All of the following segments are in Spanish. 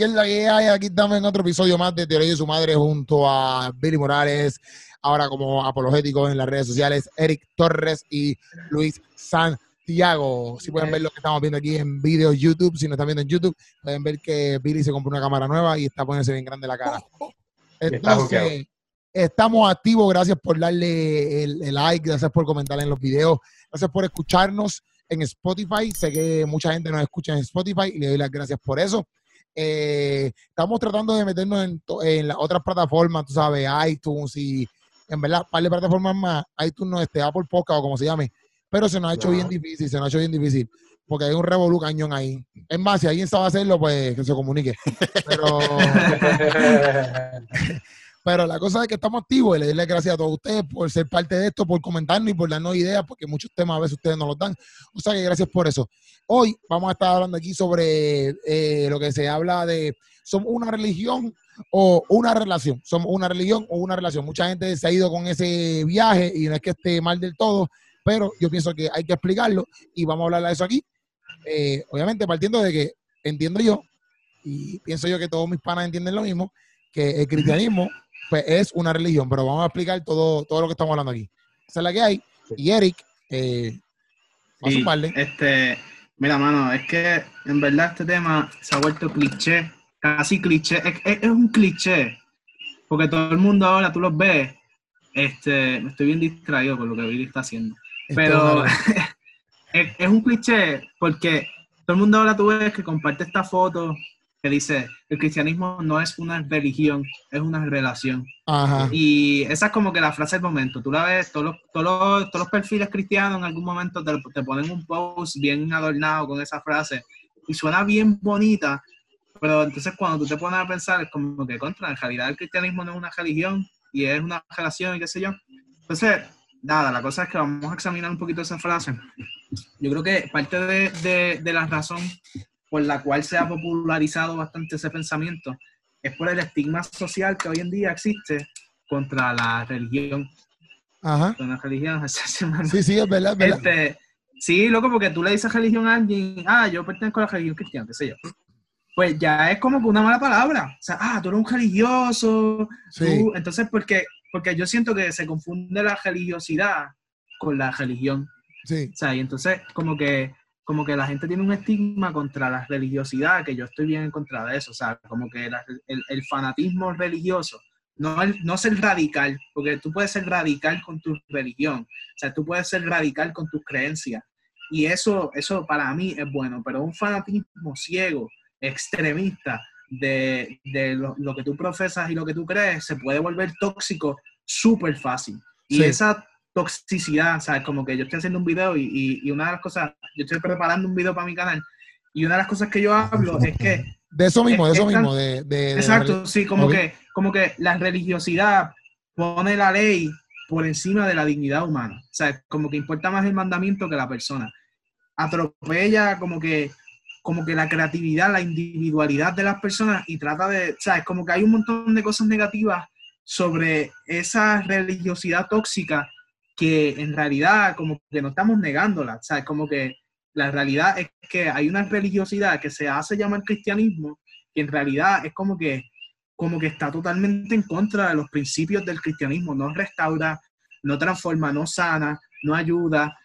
Que es la que hay, aquí estamos en otro episodio más de Teoría de su Madre junto a Billy Morales, ahora como apologético en las redes sociales, Eric Torres y Luis Santiago. Si pueden ver lo que estamos viendo aquí en video YouTube, si no están viendo en YouTube, pueden ver que Billy se compró una cámara nueva y está poniéndose bien grande la cara. Entonces, estamos activos, gracias por darle el, el like, gracias por comentar en los videos, gracias por escucharnos en Spotify. Sé que mucha gente nos escucha en Spotify y le doy las gracias por eso. Eh, estamos tratando de meternos en, en las otras plataformas, tú sabes, iTunes y en verdad, par de plataformas más, iTunes no este, Apple Podcast o como se llame, pero se nos ha hecho bien difícil, se nos ha hecho bien difícil, porque hay un revolú cañón ahí. Es más, si alguien sabe hacerlo, pues que se comunique. Pero, pero la cosa es que estamos activos y le doy las gracias a todos ustedes por ser parte de esto, por comentarnos y por darnos ideas, porque muchos temas a veces ustedes no los dan. O sea que gracias por eso. Hoy vamos a estar hablando aquí sobre eh, lo que se habla de, somos una religión o una relación, somos una religión o una relación. Mucha gente se ha ido con ese viaje y no es que esté mal del todo, pero yo pienso que hay que explicarlo y vamos a hablar de eso aquí. Eh, obviamente partiendo de que entiendo yo y pienso yo que todos mis panas entienden lo mismo, que el cristianismo pues es una religión, pero vamos a explicar todo, todo lo que estamos hablando aquí. Esa es la que hay. Y Eric, eh, va a Sí, este, mira, mano, es que en verdad este tema se ha vuelto cliché, casi cliché, es, es- es un cliché, porque todo el mundo ahora, tú los ves, este, me estoy bien distraído con lo que Billy está haciendo, pero es un cliché porque todo el mundo ahora tú ves que comparte esta foto que dice, el cristianismo no es una religión, es una relación. Ajá. Y esa es como que la frase del momento. Tú la ves, todos los, todos los, todos los perfiles cristianos en algún momento te, te ponen un post bien adornado con esa frase y suena bien bonita, pero entonces cuando tú te pones a pensar es como que contra, en realidad el cristianismo no es una religión y es una relación y qué sé yo. Entonces, nada, la cosa es que vamos a examinar un poquito esa frase. Yo creo que parte de, de, de la razón por la cual se ha popularizado bastante ese pensamiento es por el estigma social que hoy en día existe contra la religión. Ajá. Contra la religión. Sí, sí, es verdad, es verdad. Este, sí, loco, porque tú le dices religión a alguien, ah, yo pertenezco a la religión cristiana, qué sé yo. Pues ya es como que una mala palabra. O sea, ah, tú eres un religioso. Sí. tú- Entonces, porque, porque yo siento que se confunde la religiosidad con la religión. Sí. O sea, y entonces como que, como que la gente tiene un estigma contra la religiosidad, que yo estoy bien en contra de eso. O sea, como que la- el, el fanatismo religioso, no, el, no ser radical, porque tú puedes ser radical con tu religión. O sea, tú puedes ser radical con tus creencias. Y eso, eso para mí es bueno, pero un fanatismo ciego, extremista de, de lo, lo que tú profesas y lo que tú crees, se puede volver tóxico súper fácil. Y Sí. esa toxicidad, ¿sabes? Como que yo estoy haciendo un video y, y- y una de las cosas, yo estoy preparando un video para mi canal y una de las cosas que yo hablo es que De eso mismo, de Es- eso es mismo. De, de- de la Exacto, sí, como que, como que la religiosidad pone la ley por encima de la dignidad humana. Sea, como que importa más el mandamiento que la persona. Atropella como que, como que la creatividad, la individualidad de las personas y trata de, ¿sabes? Como que hay un montón de cosas negativas sobre esa religiosidad tóxica que en realidad como que no estamos negándola. ¿Sabes? Como que la realidad es que hay una religiosidad que se hace llamar cristianismo que en realidad es como que, como que está totalmente en contra de los principios del cristianismo, no restaura, no transforma, no sana, no ayuda.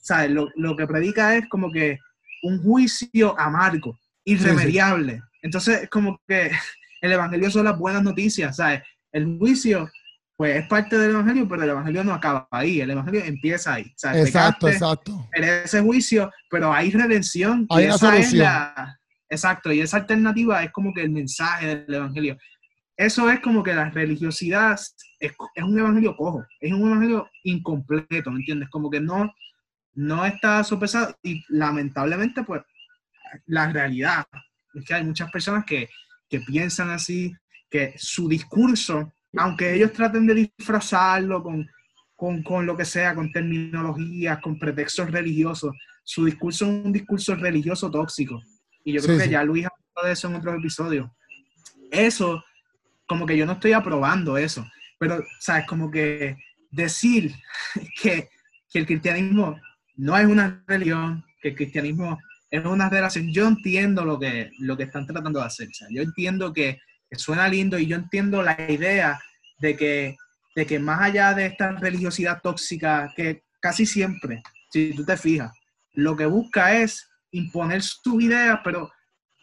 ¿Sabes? Lo, lo que predica es como que un juicio amargo, irremediable. Entonces es como que el evangelio son las buenas noticias, ¿sabes? El juicio, pues es parte del evangelio, pero el evangelio no acaba ahí, el evangelio empieza ahí. ¿sabes? Exacto, Pecaste, exacto. merece juicio, pero hay redención. y Hay una esa es solución. la- exacto, y esa alternativa es como que el mensaje del evangelio. Eso es como que la religiosidad es, es un evangelio cojo, es un evangelio incompleto, ¿me entiendes? Como que no, no está sopesado y lamentablemente, pues, la realidad es que hay muchas personas que, que piensan así, que su discurso, aunque ellos traten de disfrazarlo con, con, con lo que sea, con terminologías, con pretextos religiosos, su discurso es un discurso religioso tóxico. Y yo creo Sí, que sí. ya Luis habló de eso en otros episodios. Eso, como que yo no estoy aprobando eso, pero, ¿sabes? Como que decir que, que el cristianismo no es una religión, que el cristianismo es una relación. Yo entiendo lo que, lo que están tratando de hacer. yo entiendo que, suena lindo y yo entiendo la idea de que, de que más allá de esta religiosidad tóxica, que casi siempre, si tú te fijas, lo que busca es imponer sus ideas, pero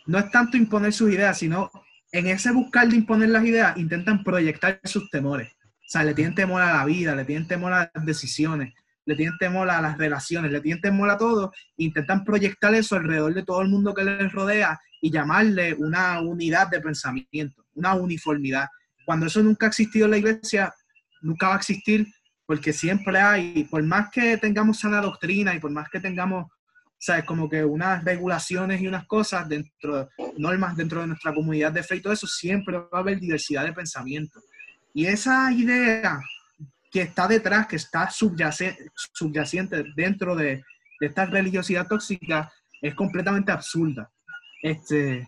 no es tanto imponer sus ideas, sino en ese buscar de imponer las ideas, intentan proyectar sus temores. O sea, le tienen temor a la vida, le tienen temor a las decisiones, le tienen temor a las relaciones, le tienen temor a todo, intentan proyectar eso alrededor de todo el mundo que les rodea y llamarle una unidad de pensamiento, una uniformidad. Cuando eso nunca ha existido en la iglesia, nunca va a existir porque siempre hay, por más que tengamos sana doctrina y por más que tengamos, sabes, como que unas regulaciones y unas cosas dentro, normas dentro de nuestra comunidad de fe y todo eso, siempre va a haber diversidad de pensamiento. Y esa idea que está detrás, que está subyacente, subyacente dentro de, esta religiosidad tóxica, es completamente absurda. Este,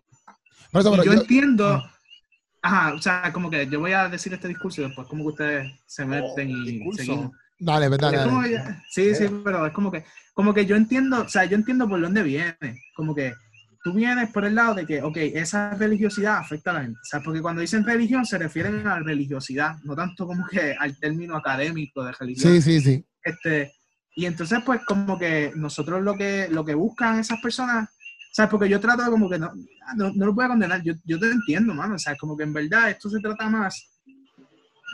yo, entiendo, ah. Ajá, o sea, como que yo voy a decir este discurso y después como que ustedes se oh, meten y seguimos. Dale, dale. sí, sí, pero es como que, como que yo entiendo, o sea, yo entiendo por dónde viene, como que tú vienes por el lado de que, ok, esa religiosidad afecta a la gente. O sea, porque cuando dicen religión se refieren a la religiosidad, no tanto como que al término académico de religión. Sí, sí, sí. Este, y entonces, pues, como que nosotros lo que, lo que buscan esas personas, sea, porque yo trato como que no, no, lo voy a condenar, yo, yo te entiendo, mano. O sea, como que en verdad esto se trata más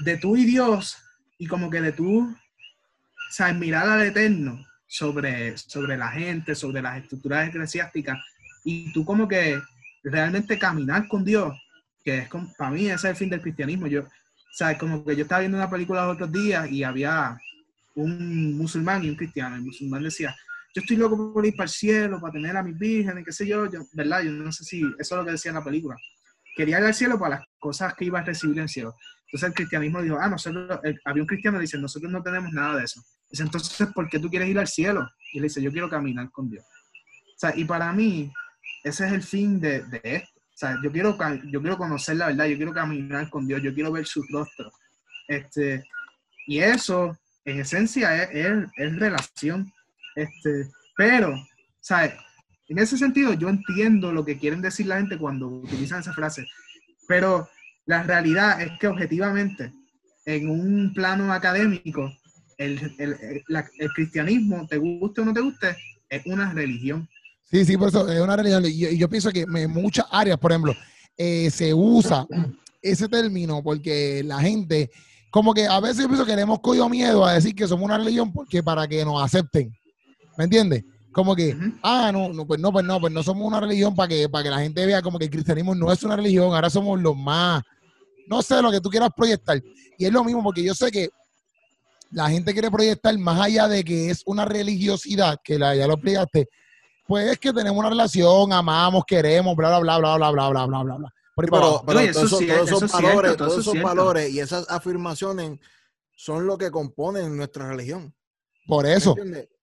de tú y Dios y como que de tú, o sea, mirar al Eterno sobre, sobre la gente, sobre las estructuras eclesiásticas y tú como que realmente caminar con Dios, que es como, para mí ese es el fin del cristianismo. Yo, ¿sabes? Como que yo estaba viendo una película los otros días y había un musulmán y un cristiano. El musulmán decía, yo estoy loco por ir para el cielo, para tener a mis vírgenes, qué sé yo, yo, ¿verdad? Yo no sé si eso es lo que decía en la película. Quería ir al cielo para las cosas que iba a recibir en el cielo. Entonces el cristianismo dijo, ah, nosotros, había un cristiano que dice, nosotros no tenemos nada de eso. Dice, entonces, ¿por qué tú quieres ir al cielo? Y le dice, yo quiero caminar con Dios. O sea, y para mí, ese es el fin de, esto. O sea, yo quiero, yo quiero conocer la verdad, yo quiero caminar con Dios, yo quiero ver su rostro. Este, y eso, en esencia, es, es, relación. Este, pero, ¿sabes? En ese sentido, yo entiendo lo que quieren decir la gente cuando utilizan esa frase, pero la realidad es que objetivamente, en un plano académico, el, el, el cristianismo, te guste o no te guste, es una religión. Sí, sí, por eso es una realidad. Y yo, pienso que en muchas áreas, por ejemplo, eh, se usa ese término porque la gente, como que a veces yo pienso que le hemos cogido miedo a decir que somos una religión porque para que nos acepten. ¿Me entiendes? Como que, ah, no, no, pues no, pues no, pues no somos una religión para que, para que la gente vea como que el cristianismo no es una religión, ahora somos los más, no sé, lo que tú quieras proyectar. Y es lo mismo porque yo sé que la gente quiere proyectar más allá de que es una religiosidad, que la, ya lo explicaste, pues es que tenemos una relación, amamos, queremos, bla, bla, bla, bla, bla, bla, bla, bla, bla, bla. Pero, todos, esos valores, todos esos valores y esas afirmaciones son lo que componen nuestra religión. Por eso.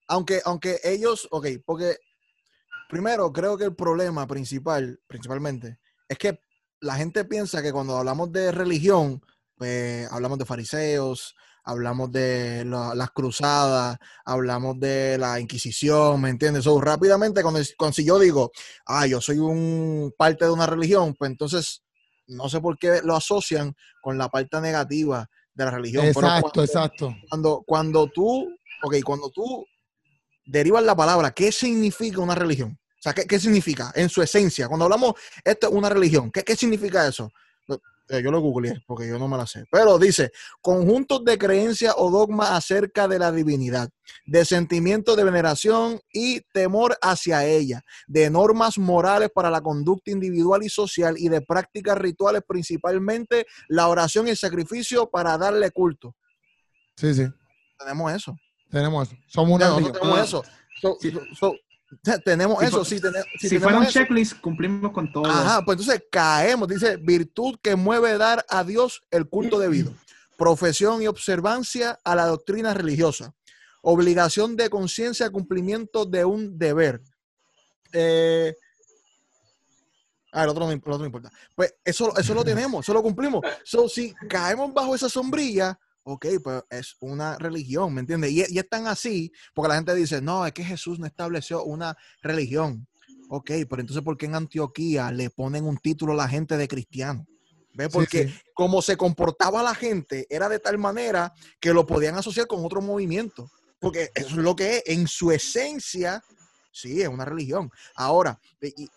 Aunque, aunque ellos, ok, porque primero creo que el problema principal, principalmente, es que la gente piensa que cuando hablamos de religión, pues hablamos de fariseos, hablamos de las cruzadas, hablamos de la Inquisición, ¿me entiendes? So, rápidamente, cuando, si yo digo, ah, yo soy un parte de una religión, pues entonces no sé por qué lo asocian con la parte negativa de la religión. Exacto, exacto. Cuando, cuando tú, ok, cuando tú derivas la palabra, ¿qué significa una religión? O sea, ¿qué, significa en su esencia? Cuando hablamos, esto es una religión, ¿qué, qué significa eso? Eh, yo lo googleé porque yo no me la sé. Pero dice, conjuntos de creencias o dogmas acerca de la divinidad, de sentimientos de veneración y temor hacia ella, de normas morales para la conducta individual y social y de prácticas rituales, principalmente la oración y el sacrificio para darle culto. Sí, sí. Tenemos eso. Tenemos eso. Somos una... tenemos eso. tenemos eso, sí, tenemos, si fuera un checklist, cumplimos con todo. Ajá, pues entonces caemos, dice, virtud que mueve dar a Dios el culto debido, profesión y observancia a la doctrina religiosa, obligación de conciencia, cumplimiento de un deber. Eh, Ah, el otro, no, importa. Pues eso, eso lo tenemos, eso lo cumplimos. So, si caemos bajo esa sombrilla, ok, pues es una religión, ¿me entiendes? Y, y, es tan así, porque la gente dice, no, es que Jesús no estableció una religión. Ok, pero entonces, ¿por qué en Antioquía le ponen un título a la gente de cristiano? ¿Ves? Porque sí. como se comportaba la gente, era de tal manera que lo podían asociar con otro movimiento. Porque eso es lo que es, en su esencia, sí, es una religión. Ahora, y,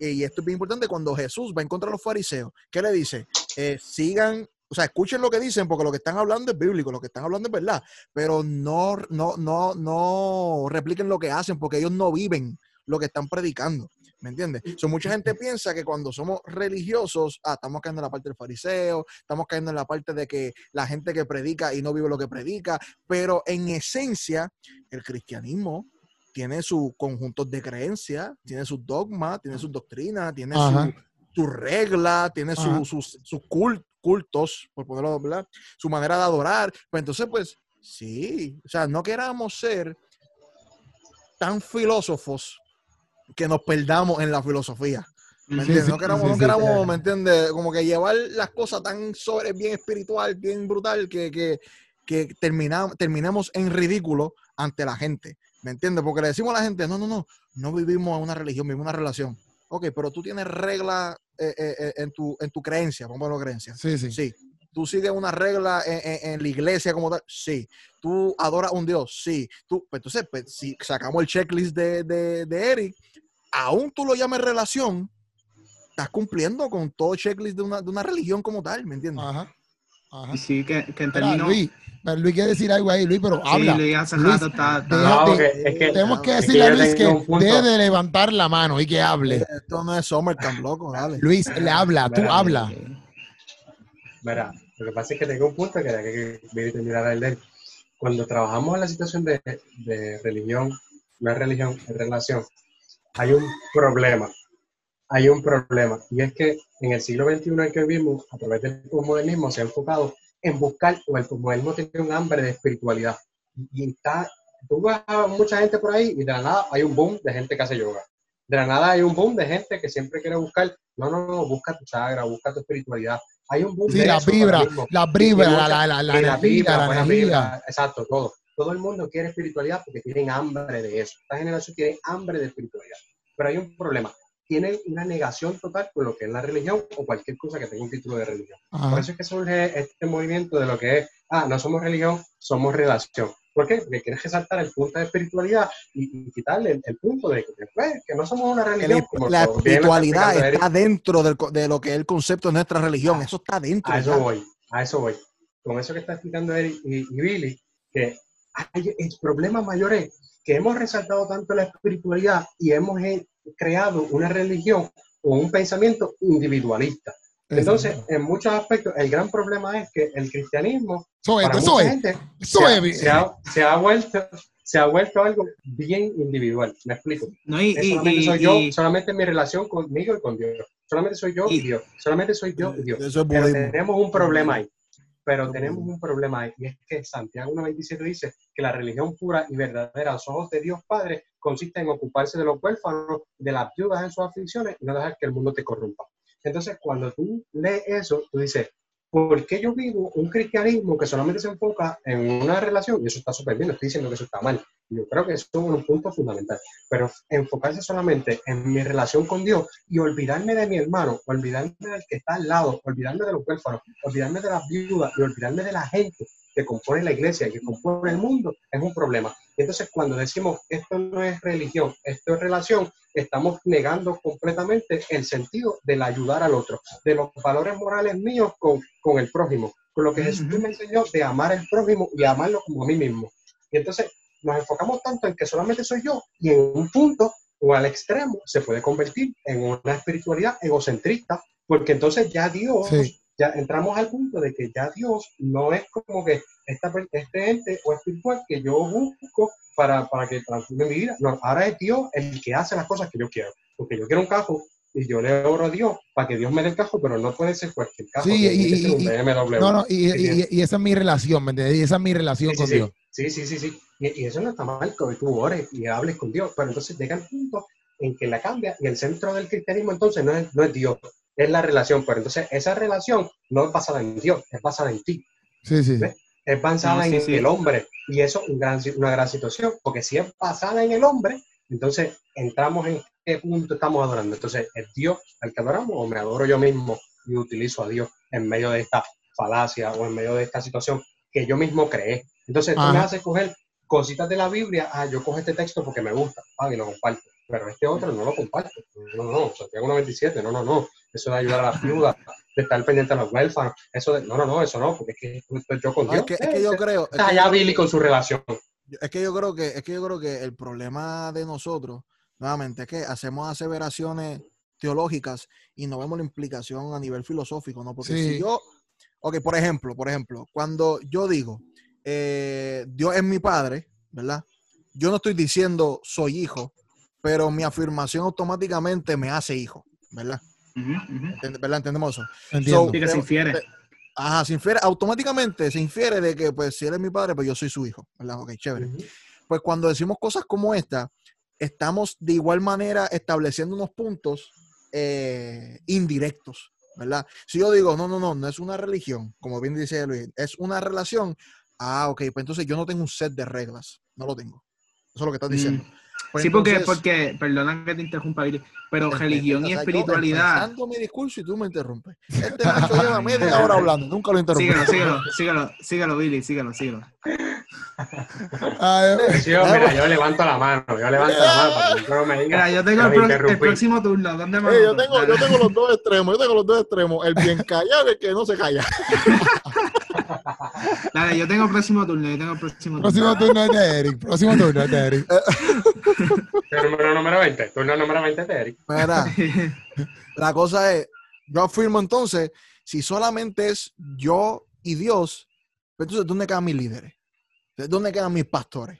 y esto es bien importante, cuando Jesús va a encontrar a los fariseos, ¿qué le dice? Eh, sigan, o sea, escuchen lo que dicen, porque lo que están hablando es bíblico, lo que están hablando es verdad, pero no, no, no, no repliquen lo que hacen, porque ellos no viven lo que están predicando. ¿Me entiendes? So, mucha gente piensa que cuando somos religiosos, ah, estamos cayendo en la parte del fariseo, estamos cayendo en la parte de que la gente que predica y no vive lo que predica, pero en esencia, el cristianismo tiene sus conjuntos de creencias, tiene sus dogmas, tiene sus doctrinas, tiene Ajá. su, su regla, tiene su- sus, sus cul- cultos, por ponerlo, ¿verdad? Su manera de adorar. Pues entonces, pues, sí, o sea, no queramos ser tan filósofos que nos perdamos en la filosofía. ¿Me Sí, entiendes? sí, no queramos, sí, no queramos, ¿me entiendes? Como que llevar las cosas tan sobre, bien espiritual, bien brutal, que, que, que termina- terminemos en ridículo ante la gente. ¿Me entiendes? Porque le decimos a la gente, no, no, no, no vivimos una religión, vivimos una relación. Ok, pero tú tienes reglas eh, eh, eh, en, tu, en tu creencia, vamos a ponerlo creencia. Sí, sí. Sí. ¿Tú sigues una regla en, en- en la iglesia como tal? Sí. ¿Tú adoras a un Dios? Sí. Tú, pues, entonces, pues, si sacamos el checklist de, de, de Eric, aún tú lo llames relación, estás cumpliendo con todo checklist de una, de una religión como tal, ¿me entiendes? Ajá. Ajá. Y sí, que, que en Mira, términos... Luis, pero Luis quiere decir algo ahí, Luis, pero Sí, habla. Luis hace Luis, rato está... está- deja- No, de- porque es que Tenemos que Es que decirle a Luis que tengo un punto. deje de levantar la mano y que hable. Esto no es Summercamp, loco, dale. Luis, le habla, tú Mira, habla. Mira, lo que pasa es que tengo un punto que hay que terminar el de él. Cuando trabajamos en la situación de, de religión, no es religión, es relación, hay un problema. Hay un problema. Y es que en el siglo XXI en que vivimos, a través del postmodernismo, se ha enfocado en buscar, o el postmodernismo tiene un hambre de espiritualidad. Y está, tú ves a mucha gente por ahí y de la nada hay un boom de gente que hace yoga. De la nada hay un boom de gente que siempre quiere buscar, no, no, no, busca tu chagra, busca tu espiritualidad. Hay un boom Sí, de la vibra, la vibra, la, la, la, la la vibra, la buena vibra, exacto, todo. Todo el mundo quiere espiritualidad porque tienen hambre de eso. Esta generación tiene hambre de espiritualidad. Pero hay un problema. Tienen una negación total con lo que es la religión o cualquier cosa que tenga un título de religión. Por Ajá. eso es que surge este movimiento de lo que es, ah, no somos religión, somos relación. ¿Por qué? Porque quieres resaltar el punto de espiritualidad y, y quitarle el, el punto de que, pues, que no somos una religión. la, como la espiritualidad está dentro del de lo que es el concepto de nuestra religión. Eso está dentro. A eso ya. voy, a eso voy. Con eso que está explicando Eric y, y Billy, que hay, el problema mayor es que hemos resaltado tanto la espiritualidad y hemos eh, creado una religión o un pensamiento individualista. Entonces, en muchos aspectos, el gran problema es que el cristianismo, para mucha gente, se, ha, se ha- vuelto, se ha vuelto algo bien individual. Me explico. No, y, solamente y- soy yo, y- solamente mi relación conmigo y con Dios. Solamente soy yo y Y- Dios. Solamente soy yo y Dios. Eso es Pero tenemos un problema ahí. Pero tenemos un problema ahí. Y es que Santiago 1.27 dice que la religión pura y verdadera a los ojos de Dios Padre consiste en ocuparse de los huérfanos, de las viudas en sus aflicciones y no dejar que el mundo te corrompa. Entonces, cuando tú lees eso, tú dices, ¿por qué yo vivo un cristianismo que solamente se enfoca en una relación? Y eso está súper bien, no estoy diciendo que eso está mal. Yo creo que eso es un punto fundamental. Pero enfocarse solamente en mi relación con Dios y olvidarme de mi hermano, olvidarme del que está al lado, olvidarme de los huérfanos, olvidarme de las viudas y olvidarme de la gente que compone la iglesia y que compone el mundo, es un problema. Y entonces, cuando decimos esto no es religión, esto es relación, estamos negando completamente el sentido del ayudar al otro, de los valores morales míos con, con el prójimo, con lo que Jesús Ujú. me enseñó de amar al prójimo y amarlo como a mí mismo. Y entonces nos enfocamos tanto en que solamente soy yo y en un punto o al extremo se puede convertir en una espiritualidad egocentrista, porque entonces ya Dios, Sí. Ya entramos al punto de que ya Dios no es como que esta, este ente o espiritual que yo busco para, para que transforme mi vida. No, ahora es Dios el que hace las cosas que yo quiero. Porque yo quiero un cajo y yo le oro a Dios para que Dios me dé el cajo, pero no puede ser cualquier cajo. Sí, y- un y- BMW. No, no, y, Sí, y- esa es mi relación, ¿me entiendes? Y esa es mi relación Sí, con. Dios. Sí, sí, sí, sí. Y, y eso no está mal que tú ores y hables con Dios, pero entonces llega el punto en que la cambia y el centro del cristianismo entonces no es, no es Dios, es la relación. Pero entonces esa relación no es basada en Dios, es basada en ti, Sí, sí. ¿Ves? es basada sí, en sí. el hombre. Y eso es un gran- una gran situación, porque si es basada en el hombre, Entonces, entramos en qué punto estamos adorando. Entonces, ¿es Dios al que adoramos o me adoro yo mismo y utilizo a Dios en medio de esta falacia o en medio de esta situación que yo mismo creé? Entonces, tú me Ajá. haces coger cositas de la Biblia, ah, yo cojo este texto porque me gusta, ah, y lo comparto, pero este otro no lo comparto. No, no, no, Santiago 97, no, no, no, eso de ayudar a las viudas, de estar pendiente a los huérfanos, eso de, no, no, no, eso no, porque es que esto es yo con No, Dios. es, que, es que yo creo. es Está que allá Billy con su relación. Es que yo creo que, es que yo creo que el problema de nosotros, nuevamente, es que hacemos aseveraciones teológicas y no vemos la implicación a nivel filosófico, ¿no? Porque Sí. si yo, ok, por ejemplo, por ejemplo, cuando yo digo, eh, Dios es mi padre, ¿verdad? Yo no estoy diciendo soy hijo, pero mi afirmación automáticamente me hace hijo, ¿verdad? Ent- ¿Verdad? Entendemos eso. Entiendo. Sí, que se infiere. Ajá, se infiere, automáticamente se infiere de que, pues, si él es mi padre, pues yo soy su hijo, ¿verdad? Ok, chévere. Ujú. pues cuando decimos cosas como esta, estamos de igual manera estableciendo unos puntos eh, indirectos, ¿verdad? Si yo digo, no, no, no, no es una religión, como bien dice Luis, es una relación, ah, ok, pues entonces yo no tengo un set de reglas, no lo tengo. Eso es lo que estás diciendo. Pues sí, porque, entonces, porque, perdona que te interrumpa, Billy, pero religión o y sea, yo espiritualidad. empezando mi discurso y tú me interrumpes. Este macho lleva media hora hablando, nunca lo interrumpí. Síguelo, síguelo, síguelo, síguelo, Billy, síguelo, síguelo. Ay, Sí, yo, mira, yo levanto la mano, yo levanto la mano para que no me diga. Mira, yo tengo el, el próximo turno. ¿Dónde me Eh, yo, anoto? tengo, yo tengo los dos extremos, yo tengo los dos extremos, el bien callado y el que no se calla. Dale, yo tengo el próximo turno, yo tengo el próximo turno. próximo turno es de Eric. Próximo turno es de Eric. Turno número 20, turno número 20 de Eric. Mira, La cosa es, yo afirmo entonces, si solamente es yo y Dios, pues entonces ¿dónde quedan mis líderes? ¿Dónde quedan mis pastores?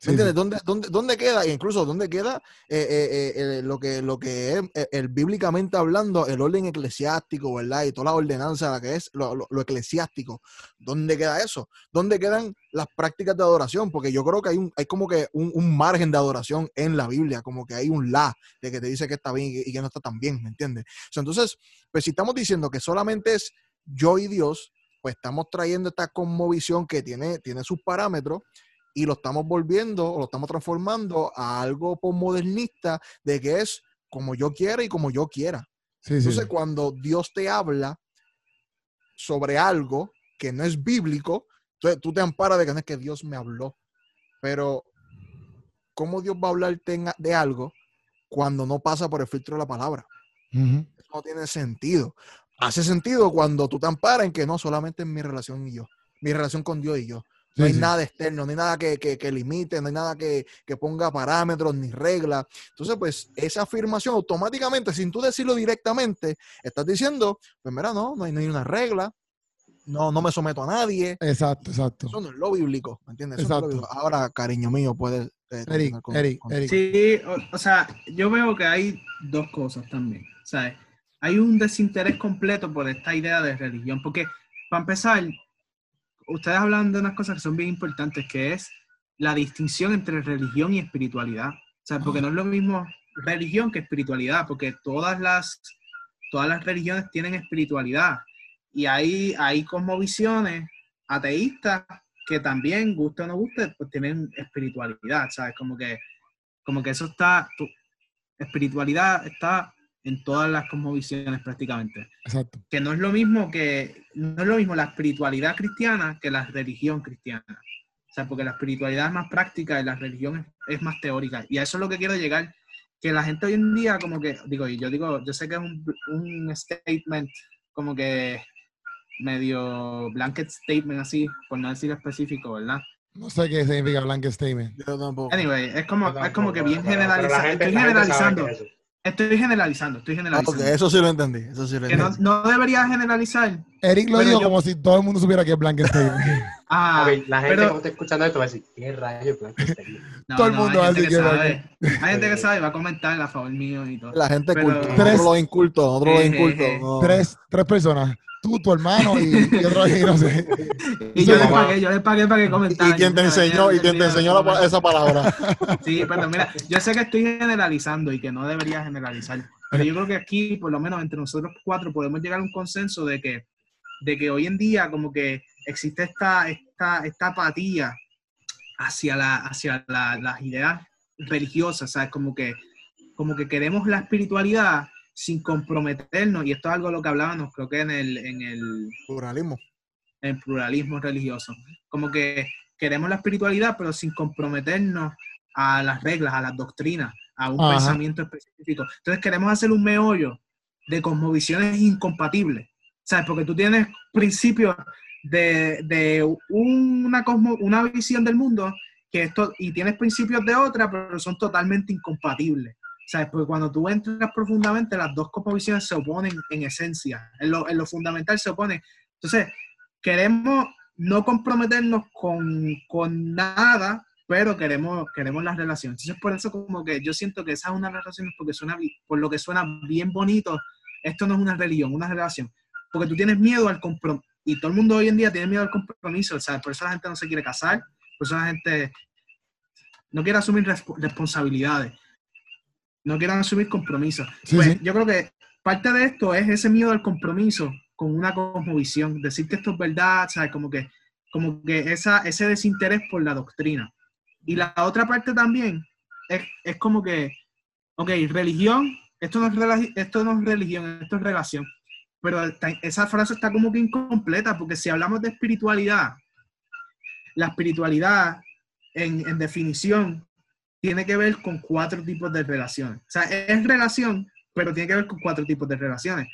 Sí, ¿Me entiendes? ¿Dónde, dónde, dónde queda, e incluso dónde queda eh, eh, eh, lo, que, lo que es, el, bíblicamente hablando, el orden eclesiástico, ¿verdad? Y toda la ordenanza, la que es lo, lo- lo eclesiástico. ¿Dónde queda eso? ¿Dónde quedan las prácticas de adoración? Porque yo creo que hay, un, hay como que un, un margen de adoración en la Biblia, como que hay un la de que te dice que está bien y que, y que no está tan bien, ¿me entiendes? O sea, entonces, pues si estamos diciendo que solamente es yo y Dios, pues estamos trayendo esta cosmovisión que tiene, tiene sus parámetros y lo estamos volviendo o lo estamos transformando a algo posmodernista de que es como yo quiera y como yo quiera. sí, sí. Entonces, cuando Dios te habla sobre algo que no es bíblico, entonces tú te amparas de que no es que Dios me habló. Pero, ¿cómo Dios va a hablarte en- de algo cuando no pasa por el filtro de la palabra? Eso no tiene sentido. Hace sentido cuando tú te amparas en que no solamente es mi relación y yo, mi relación con Dios y yo. No Sí, hay sí. nada externo, no hay nada que, que- que limite, no hay nada que, que ponga parámetros ni reglas. Entonces, pues, esa afirmación automáticamente, sin tú decirlo directamente, estás diciendo, pues mira, no, no hay, no hay una regla, no, no me someto a nadie. Exacto, exacto. Eso no es lo bíblico, ¿me entiendes? Eso no es lo Exacto. bíblico. Ahora, cariño mío, puedes... eh, Eric, con- Eric, con- Eric. Sí, o, o sea, yo veo que hay dos cosas también. ¿sabes? Hay un desinterés completo por esta idea de religión, porque para empezar, ustedes hablan de unas cosas que son bien importantes, que es la distinción entre religión y espiritualidad. O sea, porque no es lo mismo religión que espiritualidad, porque todas las, todas las religiones tienen espiritualidad. Y hay, hay cosmovisiones ateístas que también, guste o no guste, pues tienen espiritualidad, ¿sabes? Como que, como que eso está, tu- espiritualidad está en todas las cosmovisiones prácticamente. Exacto. Que no es lo mismo que, no es lo mismo la espiritualidad cristiana que la religión cristiana. O sea, porque la espiritualidad es más práctica y la religión es, es más teórica. Y a eso es lo que quiero llegar, que la gente hoy en día como que, digo, y yo digo, yo sé que es un, un statement como que medio blanket statement así, por no decir específico, ¿verdad? No sé qué significa blanket statement. Yo tampoco. Anyway, es como, Yo es como que tampoco, bien pero la generalizando. Estoy generalizando. Estoy generalizando, Ah, generalizando. ok, eso sí lo entendí. Eso sí lo Que no, entendí. no debería generalizar. Eric lo dijo yo- como si todo el mundo supiera que es blanket statement. Ah, la gente pero- que está escuchando esto va a decir, ¿qué rayos plan que está ahí?" no, todo el no, mundo hay va a decir que que sabe. Hay gente que sabe y va a comentar a favor mío y todo. La gente Pero- culta. Tres-. Nosotros los Eje, incultos. eje. no. tres, tres personas. Tú, tu hermano y, y otro ahí, no sé. Y yo Sí, le pagué, yo le pagué para que comentara. y quien te enseñó, y quien te enseñó la esa palabra. Sí, pero mira, yo sé que estoy generalizando y que no debería generalizar, pero yo creo que aquí, por lo menos entre nosotros cuatro, podemos llegar a un consenso de que, de que hoy en día como que existe esta, esta, esta apatía hacia, la, hacia la- las ideas religiosas, ¿sabes? Como que, como que queremos la espiritualidad sin comprometernos, y esto es algo de lo que hablábamos, creo que en el, en el, Pluralismo. en el pluralismo religioso, como que queremos la espiritualidad, pero sin comprometernos a las reglas, a las doctrinas, a un Ajá. pensamiento específico. Entonces queremos hacer un meollo de cosmovisiones incompatibles, ¿sabes? Porque tú tienes principios de, de una, cosmo, una visión del mundo que esto, y tienes principios de otra, pero son totalmente incompatibles. ¿Sabes? Porque cuando tú entras profundamente, las dos cosmovisiones se oponen en esencia, en lo, en lo fundamental se oponen. Entonces, queremos no comprometernos con, con nada, pero queremos, queremos la relación. Entonces, por eso como que yo siento que esa es una relación, porque suena, por lo que suena bien bonito, esto no es una religión, una relación. Porque tú tienes miedo al compromiso, y todo el mundo hoy en día tiene miedo al compromiso, ¿sabes? Por eso la gente no se quiere casar, por eso la gente no quiere asumir resp- responsabilidades, no quiere asumir compromisos. Sí, Pues, sí. Yo creo que parte de esto es ese miedo al compromiso con una cosmovisión, decir que esto es verdad, ¿sabes? Como que, como que esa, ese desinterés por la doctrina. Y la otra parte también es, es como que, ok, religión, esto no, es esto no es religión, esto es relación. Pero esa frase está como que incompleta, porque si hablamos de espiritualidad, la espiritualidad, en, en definición, tiene que ver con cuatro tipos de relaciones. O sea, es relación, pero tiene que ver con cuatro tipos de relaciones.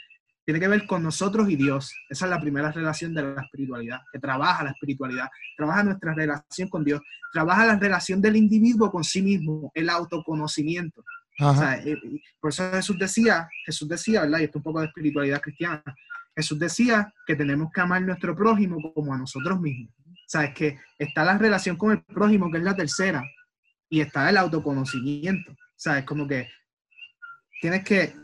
Tiene que ver con nosotros y Dios. Esa es la primera relación de la espiritualidad, que trabaja la espiritualidad, trabaja nuestra relación con Dios, trabaja la relación del individuo con sí mismo, el autoconocimiento. O Ajá. sea, eh, por eso Jesús decía, Jesús decía, ¿verdad? Y esto es un poco de espiritualidad cristiana. Jesús decía que tenemos que amar a nuestro prójimo como a nosotros mismos. O sea, es que está la relación con el prójimo, que es la tercera, y está el autoconocimiento. O sea, es como que tienes que,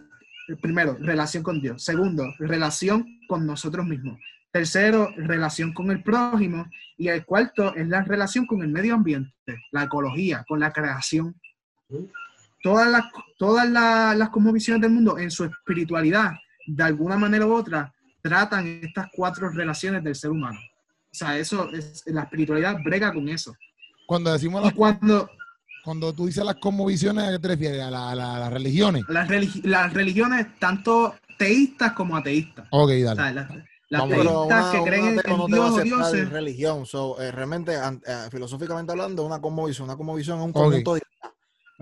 primero, relación con Dios. Segundo, relación con nosotros mismos. Tercero, relación con el prójimo. Y el cuarto es la relación con el medio ambiente, la ecología, con la creación. Todas las, todas las, las cosmovisiones del mundo en su espiritualidad, de alguna manera u otra, tratan estas cuatro relaciones del ser humano. O sea, eso es, la espiritualidad brega con eso. Cuando decimos las, cuando cuando tú dices las cosmovisiones, ¿a qué te refieres? ¿A, la- la- las religiones? las, religi- las religiones, tanto teístas como ateístas, Ok, o dale. sea, las, las teístas que creen en, no Dios o dioses, religión. So, eh, realmente, eh, filosóficamente hablando, una cosmovisión, una cosmovisión es un Ok. conjunto de ideas,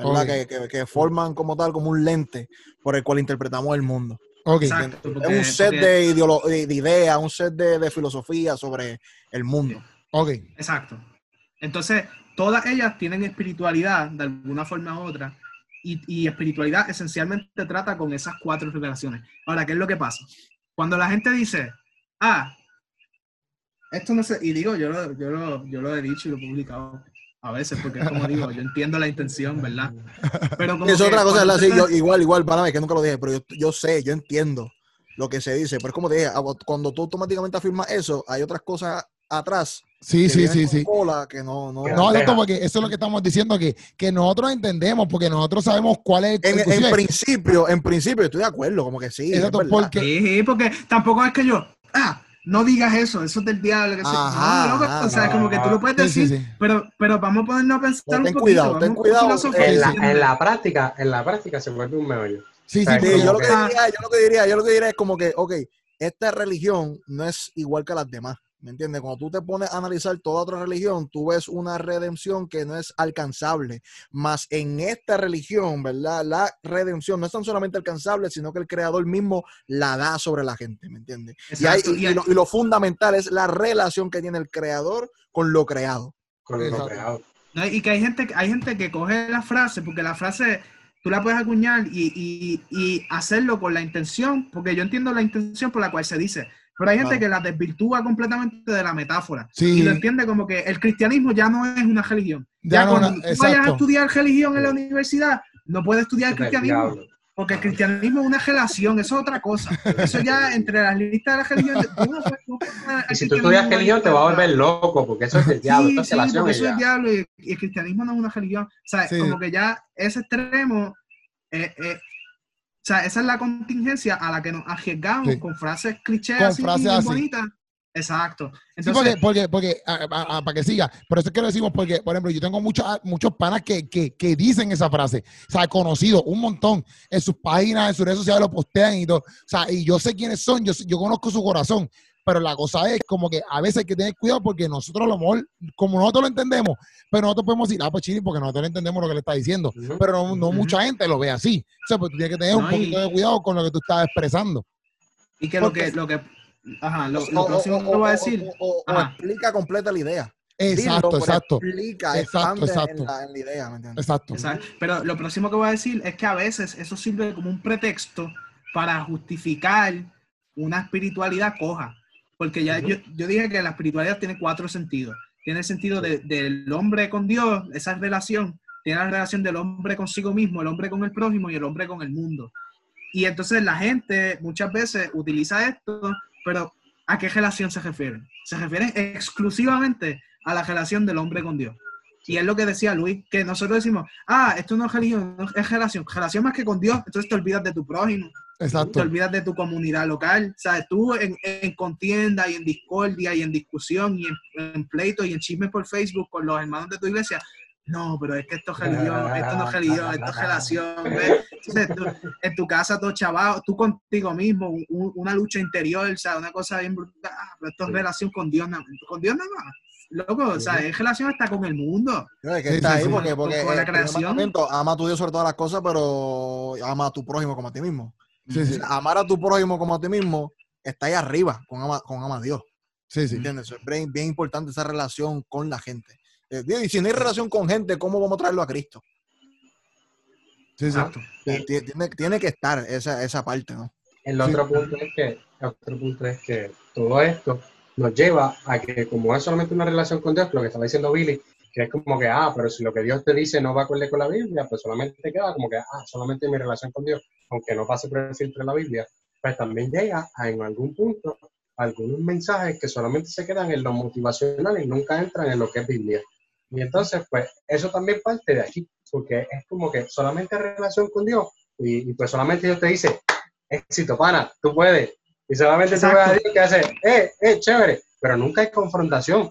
¿verdad? Que, que- que forman como tal, como un lente por el cual interpretamos el mundo. Ok. Exacto, es un set porque- de, de, de ideas, un set de, de filosofía sobre el mundo. Ok. Exacto. Entonces, todas ellas tienen espiritualidad de alguna forma u otra. Y, y espiritualidad esencialmente trata con esas cuatro relaciones. Ahora, ¿qué es lo que pasa? Cuando la gente dice, ah, esto no sé, y digo, yo lo, yo lo, yo lo he dicho y lo he publicado a veces, porque es como digo, yo entiendo la intención, ¿verdad? Pero como Es que otra cosa, cuando ¿verdad? Sí, ustedes- yo- igual, igual, para mí, que nunca lo dije, pero yo, yo sé, yo entiendo lo que se dice, pero es como te dije, cuando tú automáticamente afirmas eso, hay otras cosas atrás Sí, sí, sí, sí. cola que no, no, No, Deja. esto porque eso es lo que estamos diciendo, que, que nosotros entendemos, porque nosotros sabemos cuál es En, en principio, en principio estoy de acuerdo, como que sí. exacto, porque Sí, porque tampoco es que yo, ah, no digas eso, eso es del diablo. Que Ajá, no, loco, ajá, o sea, como que tú lo puedes decir, sí, sí. Pero, pero vamos a ponernos a pensar Pero un ten poquito. cuidado, ten cuidado. En la, sí. en la práctica, en la práctica se vuelve un meollo. Sí, sí, Sí, Sí, yo lo que diría, yo lo que diría, yo lo que diría es como que, ok, esta religión no es igual que las demás. ¿Me entiendes? Cuando tú te pones a analizar toda otra religión, tú ves una redención que no es alcanzable. Más en esta religión, ¿verdad? La redención no es tan solamente alcanzable, sino que el creador mismo la da sobre la gente, ¿me entiendes? Y, hay- y- y lo, y lo fundamental es la relación que tiene el creador con lo creado. Con lo creado. ¿no? Y que hay gente, hay gente que coge la frase, porque la frase tú la puedes acuñar y, y- y hacerlo con la intención, porque yo entiendo la intención por la cual se dice, pero hay gente Claro. que la desvirtúa completamente de la metáfora Sí. y lo entiende como que el cristianismo ya no es una religión. Ya Ya, no, cuando no, tú vayas a estudiar religión en la universidad, no puedes estudiar el cristianismo. diablo. Porque el cristianismo es una relación, eso es otra cosa. Eso ya entre las listas de las religiones. Y si tú estudias religión, te va a volver loco, porque eso es del diablo, Sí, sí, relación porque eso es el diablo y, y el cristianismo no es una religión. O sea, Sí. como que ya ese extremo, eh, eh, sea, esa es la contingencia a la que nos arriesgamos Sí. con frases clichés Con así, frases bien así. bonitas. Exacto. Sí, Entonces, porque, porque, porque a- a- a- para que siga, por eso es que lo decimos, porque, por ejemplo, yo tengo muchos, muchos panas que, que, que dicen esa frase, o sea, conocidos, un montón, en sus páginas, en sus redes sociales lo postean y todo, o sea, y yo sé quiénes son, yo, yo conozco su corazón, pero la cosa es como que a veces hay que tener cuidado porque nosotros a lo mejor, como nosotros lo entendemos, pero nosotros podemos decir, ah, pues chile, porque nosotros entendemos lo que le está diciendo, pero no, mucha gente lo ve así, o sea, pues tú tienes que tener un y- poquito de cuidado con lo que tú estás expresando. y que lo que, lo que, ajá, lo, O- lo o- próximo o- que voy a o- decir, o- o- o Ajá. explica completa la idea. Exacto, Dilo, exacto, Explica, Exacto, exacto. En, la, en la idea, ¿me entiendes? exacto. Exacto. Pero lo próximo que voy a decir es que a veces eso sirve como un pretexto para justificar una espiritualidad coja. Porque ya yo, yo dije que la espiritualidad tiene cuatro sentidos. Tiene el sentido de- del hombre con Dios, esa relación. Tiene la relación del hombre consigo mismo, el hombre con el prójimo y el hombre con el mundo. Y entonces la gente muchas veces utiliza esto, pero ¿a qué relación se refieren? Se refieren exclusivamente a la relación del hombre con Dios. Y es lo que decía Luis, que nosotros decimos, ah, esto no es religión, no es relación, relación más que con Dios, entonces te olvidas de tu prójimo, te Exacto. olvidas de tu comunidad local, ¿sabes? Tú en, en contienda y en discordia y en discusión y en, en pleito y en chismes por Facebook con los hermanos de tu iglesia, no, pero es que esto es religión, esto no es religión, esto es relación, ¿ves? Entonces, tú, en tu casa todo chaval, tú contigo mismo, un- una lucha interior, ¿sabes? Una cosa bien brutal, ah, pero esto es Sí. relación con Dios, con Dios nada más. Loco, o sea, es relación hasta con el mundo. Yo, es que Sí, está sí, ahí sí. porque, porque Con la creación. ama a tu Dios sobre todas las cosas, pero ama a tu prójimo como a ti mismo. Sí, sí, Amar a tu prójimo como a ti mismo está ahí arriba con ama, con ama a Dios. sí, sí. ¿Entiendes? Es bien, bien importante esa relación con la gente. Eh, y si no hay relación con gente, ¿cómo vamos a traerlo a Cristo? sí, sí. Exacto. Ti- Tiene, tiene que estar esa, esa parte, ¿no? El Sí. otro punto es que el otro punto es que todo esto nos lleva a que como es solamente una relación con Dios, lo que estaba diciendo Billy, que es como que, ah, pero si lo que Dios te dice no va acorde con la Biblia, pues solamente te queda como que, ah, solamente mi relación con Dios, aunque no pase por el filtro de la Biblia, pues también llega a en algún punto algunos mensajes que solamente se quedan en lo motivacional y nunca entran en lo que es Biblia. Y entonces, pues eso también parte de aquí, porque es como que solamente relación con Dios y, y pues solamente Dios te dice, éxito, pana, tú puedes. Y solamente ves a. Dios que hace, eh, eh, chévere, pero nunca hay confrontación.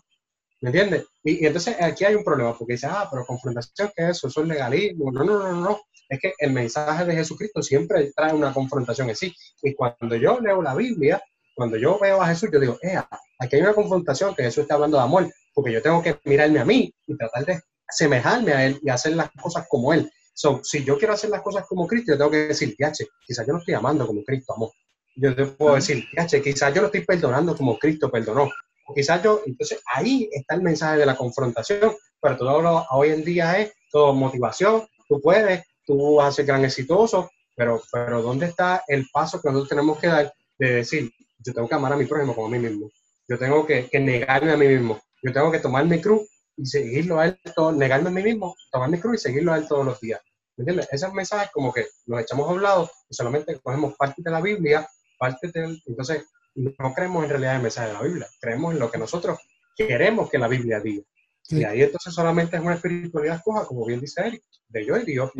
¿Me entiendes? Y, y entonces aquí hay un problema, porque dice, ah, pero confrontación, ¿qué es eso? Eso es legalismo. No, no, no, no. Es que el mensaje de Jesucristo siempre trae una confrontación en sí. Y cuando yo leo la Biblia, cuando yo veo a Jesús, yo digo, eh, aquí hay una confrontación que Jesús está hablando de amor, porque yo tengo que mirarme a mí y tratar de semejarme a Él y hacer las cosas como Él. So, si yo quiero hacer las cosas como Cristo, yo tengo que decir, yache, quizás yo no estoy amando como Cristo amó. Yo te puedo decir, yache, quizás yo no estoy perdonando como Cristo perdonó. O quizás yo, entonces ahí está el mensaje de la confrontación, pero todo lo, hoy en día es todo motivación, tú puedes, tú vas a ser gran exitoso, pero, pero ¿dónde está el paso que nosotros tenemos que dar de decir, yo tengo que amar a mi prójimo como a mí mismo? Yo tengo que, que negarme a mí mismo, yo tengo que tomar mi cruz y seguirlo a él, negarme a mí mismo, tomar mi cruz y seguirlo a él todos los días. ¿Me entiendes? Esos mensajes como que nos echamos a un lado y solamente cogemos parte de la Biblia, parte del... Entonces, no creemos en realidad el mensaje de la Biblia, creemos en lo que nosotros queremos que la Biblia diga. Sí. Y ahí entonces solamente es una espiritualidad coja, como bien dice Eric, de yo y Dios,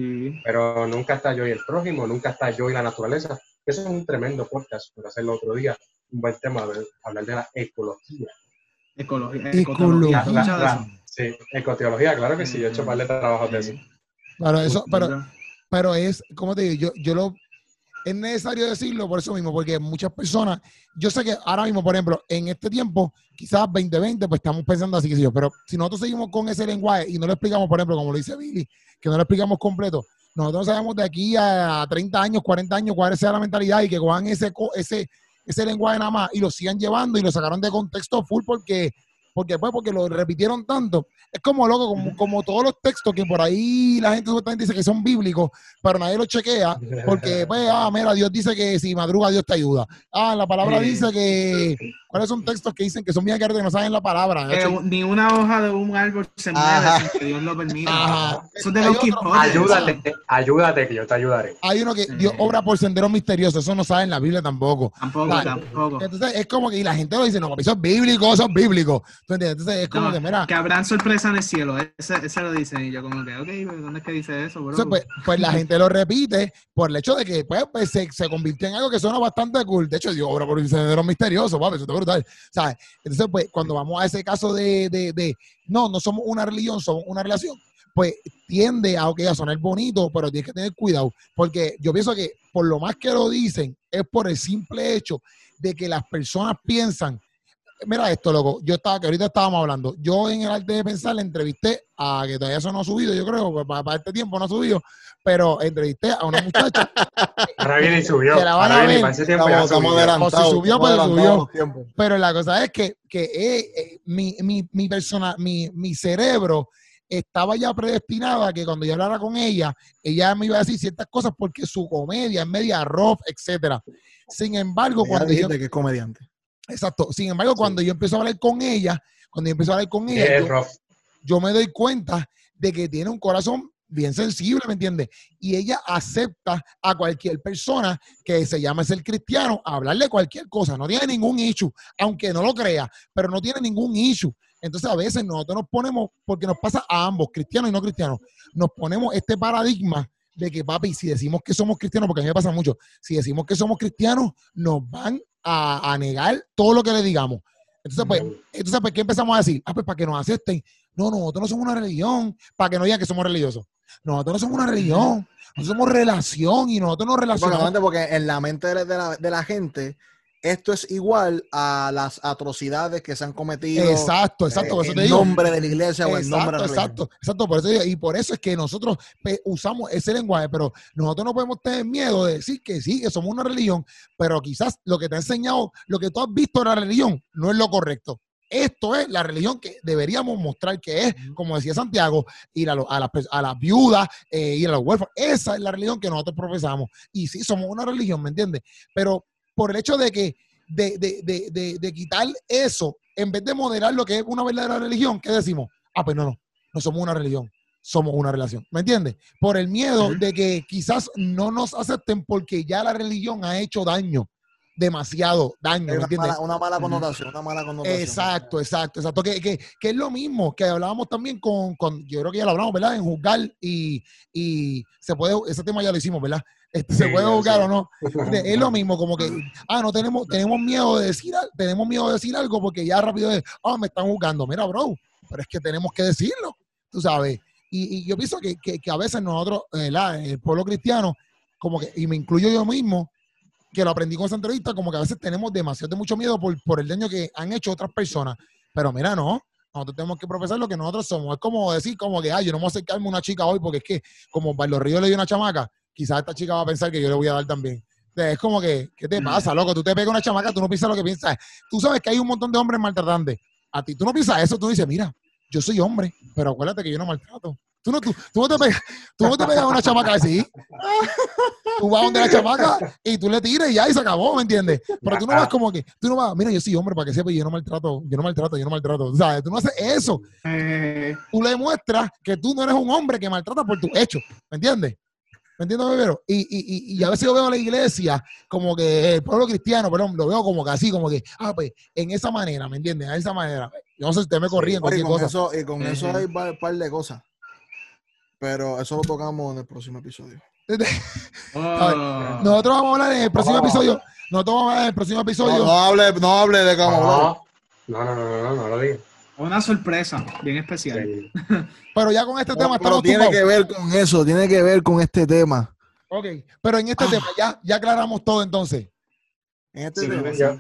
pero nunca está yo y el prójimo, nunca está yo y la naturaleza. Eso es un tremendo podcast para hacerlo otro día, un buen tema, de hablar de la ecología. Ecología. Ecología. ¿Has escuchado de La- la- sí, ecoteología, claro que sí, yo he hecho un par de trabajos de eso. Pero eso, pero, pero es, como te digo, yo, yo lo, es necesario decirlo por eso mismo, porque muchas personas, yo sé que ahora mismo, por ejemplo, en este tiempo, quizás 2020, pues estamos pensando así, que yo, pero si nosotros seguimos con ese lenguaje y no lo explicamos, por ejemplo, como lo dice Billy, que no lo explicamos completo, nosotros sabemos de aquí a 30 años, 40 años, cuál sea la mentalidad y que cojan ese, ese, ese lenguaje nada más y lo sigan llevando y lo sacaron de contexto full porque, porque, pues, porque lo repitieron tanto. Es como loco, como, como todos los textos que por ahí la gente supuestamente dice que son bíblicos, pero nadie los chequea, porque, pues, ah, mira, Dios dice que si madruga, Dios te ayuda. Ah, la palabra dice que. ¿Cuáles son textos que dicen que son bien que no saben la palabra? Ni una hoja de un árbol se mueve sin que Dios lo permita. Eso es de Quijote. Ayúdate, ayúdate que yo te ayudaré. Hay uno que Sí. Dios obra por senderos misteriosos, eso no sabe en la Biblia tampoco. Tampoco, tampoco. Entonces es como que y la gente lo dice, no, papi, eso es bíblico, eso es bíblico. ¿Tú entiendes? Entonces es como No, que, mira, que habrán sorpresa en el cielo. Ese, ese lo dicen. Y yo, como que, ok, pero ¿dónde es que dice eso, bro? Entonces, pues, pues la gente lo repite por el hecho de que pues, pues, se, se convirtió en algo que suena bastante cool. De hecho, Dios obra por senderos misteriosos, papi, eso está brutal. ¿sabes? Entonces, pues, cuando vamos a ese caso de, de, de no, no somos una religión, somos una relación, pues tiende a, okay, a sonar bonito, pero tienes que tener cuidado, porque yo pienso que por lo más que lo dicen, es por el simple hecho de que las personas piensan, mira esto, loco, yo estaba, que ahorita estábamos hablando, yo en el arte de pensar le entrevisté a, que todavía eso no ha subido, yo creo, pues, para, para este tiempo no ha subido, pero entrevisté a una muchacha Ahora viene y subió. Que la van a ver. para ese tiempo ya subió. adelantados. O si subió, pues subió. Pero la cosa es que, que eh, eh, mi, mi, mi persona, mi, mi cerebro estaba ya predestinado a que cuando yo hablara con ella, ella me iba a decir ciertas cosas porque su comedia es media rough, etcétera. Sin embargo, Ya cuando yo, dijiste que es comediante. Exacto, sin embargo, cuando yo empiezo a hablar con ella, cuando yo empiezo a hablar con ella, yo me doy cuenta de que tiene un corazón bien sensible, ¿me entiendes? Y ella acepta a cualquier persona que se llame ser cristiano a hablarle cualquier cosa, no tiene ningún issue, aunque no lo crea, pero no tiene ningún issue. Entonces a veces nosotros nos ponemos, porque nos pasa a ambos, cristianos y no cristianos, nos ponemos este paradigma de que, papi, si decimos que somos cristianos, porque a mí me pasa mucho, si decimos que somos cristianos, nos van a, a negar todo lo que le digamos. Entonces, pues, entonces, pues, ¿qué empezamos a decir? Ah, pues para que nos acepten. No, no, nosotros no somos una religión, para que no digan que somos religiosos. Nosotros no somos una religión, nosotros somos relación y nosotros nos relacionamos. obviamente, porque en la mente de la, de la gente, esto es igual a las atrocidades que se han cometido Exacto, exacto, eh, eso en digo. nombre de la iglesia o en nombre de la Exacto, religión. exacto, exacto, por eso digo, y por eso es que nosotros usamos ese lenguaje, pero nosotros no podemos tener miedo de decir que sí, que somos una religión, pero quizás lo que te ha enseñado, lo que tú has visto de la religión, no es lo correcto. Esto es la religión que deberíamos mostrar que es, como decía Santiago, ir a, lo- a, las pers- a las viudas, eh, ir a los huérfanos. Esa es la religión que nosotros profesamos. Y sí, somos una religión, ¿me entiendes? Pero por el hecho de que de, de, de, de, quitar eso, en vez de moderar lo que es una verdadera religión, ¿qué decimos? Ah, pues no, no, no somos una religión, somos una relación. ¿Me entiendes? Por el miedo de que quizás no nos acepten porque ya la religión ha hecho daño, demasiado daño, Hay ¿me una, entiendes? mala, una mala Ujú. connotación, una mala connotación. Exacto, exacto, exacto. Que, que, que es lo mismo que hablábamos también con, con, yo creo que ya lo hablamos, ¿verdad? En juzgar y, y se puede, ese tema ya lo hicimos, ¿verdad? Este, se puede sí. o no. De- es lo mismo, como que, ah, no tenemos, tenemos miedo de decir, tenemos miedo de decir algo porque ya rápido es, ah, me están juzgando. Mira, bro, pero es que tenemos que decirlo, tú sabes. Y, y yo pienso que, que, que a veces nosotros, ¿verdad? el pueblo cristiano, como que, y me incluyo yo mismo, que lo aprendí con esa entrevista, como que a veces tenemos demasiado de mucho miedo por, por el daño que han hecho otras personas. Pero mira, no, nosotros tenemos que profesar lo que nosotros somos. Es como decir, como que, ay, yo no me voy a acercarme a una chica hoy porque es que, como Barrio Río le dio una chamaca, quizás esta chica va a pensar que yo le voy a dar también. O es como que, ¿qué te pasa, loco? Tú te pegas una chamaca, tú no piensas lo que piensas. Tú sabes que hay un montón de hombres maltratantes. A ti, tú no piensas eso, tú dices, mira, yo soy hombre, pero acuérdate que yo no maltrato. Tú no, tú, tú no te pegas, tú no te pegas a una chamaca así. Tú vas donde la chamaca y tú le tiras y ya y se acabó, ¿me entiendes? Pero tú no vas como que, tú no vas, mira, yo soy hombre para que sepa, yo no maltrato, yo no maltrato, yo no maltrato. ¿Sabes? Tú no haces eso. Eh, Tú le muestras que tú no eres un hombre que maltrata por tu hecho, ¿me entiendes? ¿Me entiendes, bebero? Y, y, y, y a veces yo veo a la iglesia como que el pueblo cristiano, perdón, lo veo como que así, como que, ah, pues, en esa manera, ¿me entiendes? En esa manera. Yo no sé si usted me corría en Oye, y cualquier con cosa. eso, y con eso hay un par de cosas. Pero eso lo tocamos en el próximo episodio. oh. Nosotros vamos a hablar en el próximo episodio. Nosotros vamos a hablar en el próximo No, episodio. no hable, no hable de cómo No, no, no, no, no, no lo digas. Una sorpresa bien especial. Sí. Pero ya con este tema pero estamos tiene tumbados. que ver con eso, tiene que ver con este tema. Ok, pero en este Ah. tema ya, ya aclaramos todo entonces. En este Sí, tema. yo-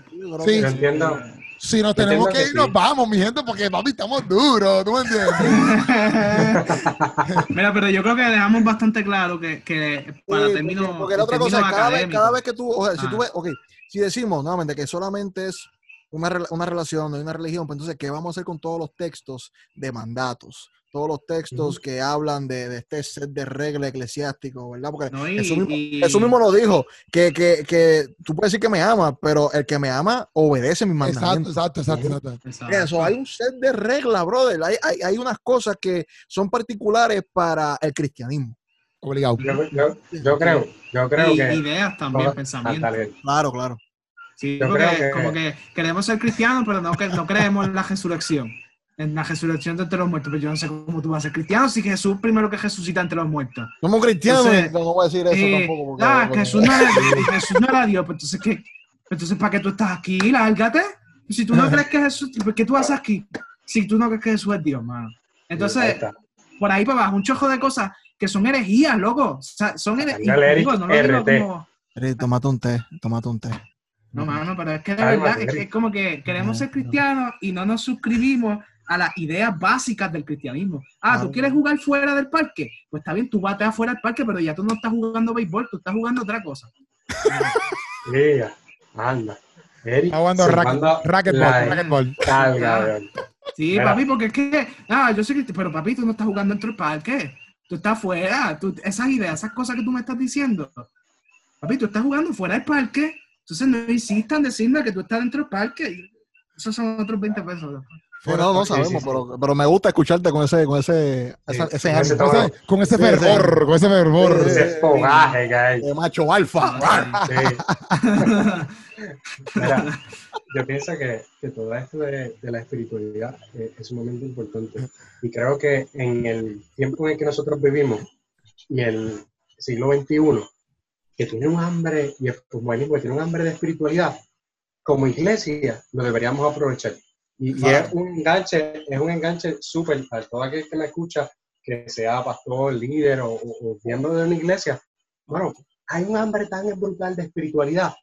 sí. que Yo entiendo. Si nos tenemos que que ir, sí. nos vamos, mi gente, porque papi, estamos duros, ¿tú me entiendes? Mira, pero yo creo que dejamos bastante claro que, que para Sí, términos porque, porque la otra cosa cada vez, cada vez que tú, o sea, si Ah. tú ves, ok, si decimos nuevamente que solamente es una, una relación, no hay una religión, pues entonces, ¿qué vamos a hacer con todos los textos de mandatos? Todos los textos que hablan de, de este set de reglas eclesiásticos, ¿verdad? Porque ¿no? Y- Jesús, mismo, y- Jesús mismo lo dijo, que, que, que tú puedes decir que me ama, pero el que me ama obedece mis Exacto, mandamientos. exacto, exacto, exacto. Exacto. Eso, hay un set de reglas, brother. Hay, hay, hay unas cosas que son particulares para el cristianismo. Obligado. Yo, yo, yo creo, yo creo Y que. ideas también, pensamientos. Claro, claro. Sí, porque creo que- como que queremos ser cristianos, pero no, que, no creemos en la resurrección. En la resurrección de entre los muertos. Pero yo no sé cómo tú vas a ser cristiano si Jesús primero que resucita entre los muertos. Somos cristianos, Entonces, pero no voy a decir eso Eh, tampoco. Porque, ah, porque- Jesús no era Dios, Jesús no era Dios, pues entonces ¿qué? Entonces, ¿para qué tú estás aquí? Lárgate. Si tú no crees que Jesús, ¿por qué tú haces aquí? Si tú no crees que Jesús es Dios, mano. Entonces, por ahí para abajo, un chojo de cosas que son herejías, loco. O sea, son herejías. No lo digo RT. como- un té, tómate un té. No, mano, pero es que de Cálmate, verdad, es, es como que queremos ser cristianos y no nos suscribimos a las ideas básicas del cristianismo. Ah, ¿tú quieres jugar fuera del parque? Pues está bien, tú bate afuera del parque, pero ya tú no estás jugando béisbol, tú estás jugando otra cosa. Mira, anda. Eric, Está jugando racquetball, weón. Sí, Mira. papi, porque es que, ah, yo sé que, pero papi, tú no estás jugando dentro del parque, tú estás fuera, tú, esas ideas, esas cosas que tú me estás diciendo, papi, tú estás jugando fuera del parque, entonces no insistan en decirme que tú estás dentro del parque, esos son otros 20 pesos. Sí, no, no Sí, sabemos, sí, sí. Pero, pero me gusta escucharte con ese, con ese, esa- Sí, ese con ese. Con ese, con ese Sí, fervor, con ese fervor. Sí, Ese fogaje que hay. de macho alfa. Sí. Mira, yo pienso que, que todo esto de, de la espiritualidad eh, es sumamente importante. Y creo que en el tiempo en el que nosotros vivimos y el siglo XXI, que tiene un hambre, y el posmodernismo que tiene un hambre de espiritualidad, como iglesia lo deberíamos aprovechar. Y, y es un enganche, es un enganche súper para todo aquel que me escucha, que sea pastor, líder o, o- o miembro de una iglesia. Bueno, hay un hambre tan brutal de espiritualidad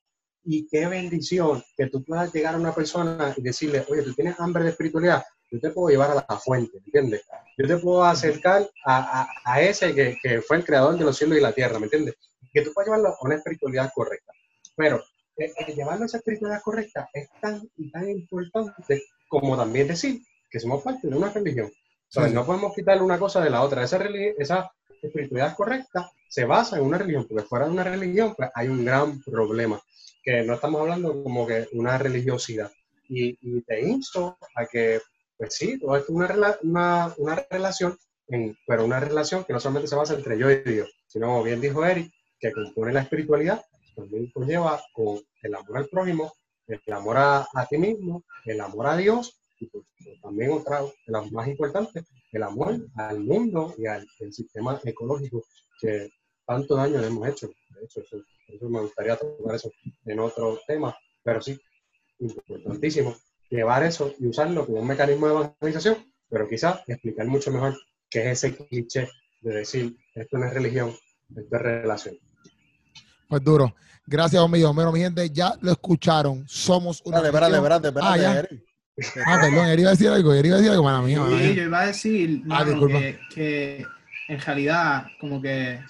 y qué bendición que tú puedas llegar a una persona y decirle, oye, tú tienes hambre de espiritualidad, yo te puedo llevar a la fuente, ¿entiendes? Yo te puedo acercar a, a- a ese que, que fue el creador de los cielos y la tierra, ¿me entiendes? Que tú puedas llevarlo a una espiritualidad correcta. Pero eh, eh, llevarlo a esa espiritualidad correcta es tan y tan importante como también decir que somos parte de una religión. ¿Sabes? Sí. No podemos quitarle una cosa de la otra. Esa, esa espiritualidad correcta se basa en una religión, porque fuera de una religión pues, hay un gran problema, que no estamos hablando como que una religiosidad. Y, y te insto a que, pues sí, todo esto es una, rela- una, una relación, en- pero una relación que no solamente se basa entre yo y Dios, sino como bien dijo Eric, que compone la espiritualidad, también conlleva con el amor al prójimo, el amor a, ti mismo, el amor a Dios, y pues, también otra de las más importantes, el amor al mundo y al, sistema ecológico que tanto daño le hemos hecho. De hecho, me gustaría tocar eso en otro tema, pero sí, importantísimo, llevar eso y usarlo como un mecanismo de evangelización, pero quizás explicar mucho mejor qué es ese cliché de decir, esto no es religión, esto es relación. Pues duro. Gracias, Homero. Homero, mi gente, ya lo escucharon. Somos una. Espérate, espérate, espérate, Ah, ya. Ah, perdón, Eri iba a decir algo. Eri iba a decir algo, mala mía. mala Sí, mía. yo iba a decir Ah, mano, disculpa. que, que en realidad, como que,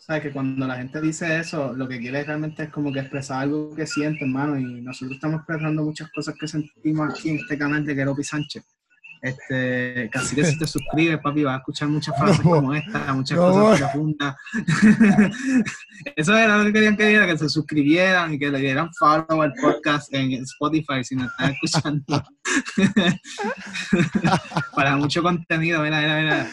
¿sabes? Que cuando la gente dice eso, lo que quiere realmente es como que expresar algo que siente, hermano. Y nosotros estamos expresando muchas cosas que sentimos aquí en este canal de Keropi Sánchez. Este, casi que si te suscribes, papi, vas a escuchar muchas frases No. como esta, muchas No. cosas profundas. Eso era lo que querían que diera, que se suscribieran y que le dieran follow al podcast en Spotify si nos están escuchando. Para mucho contenido, mira, mira, mira.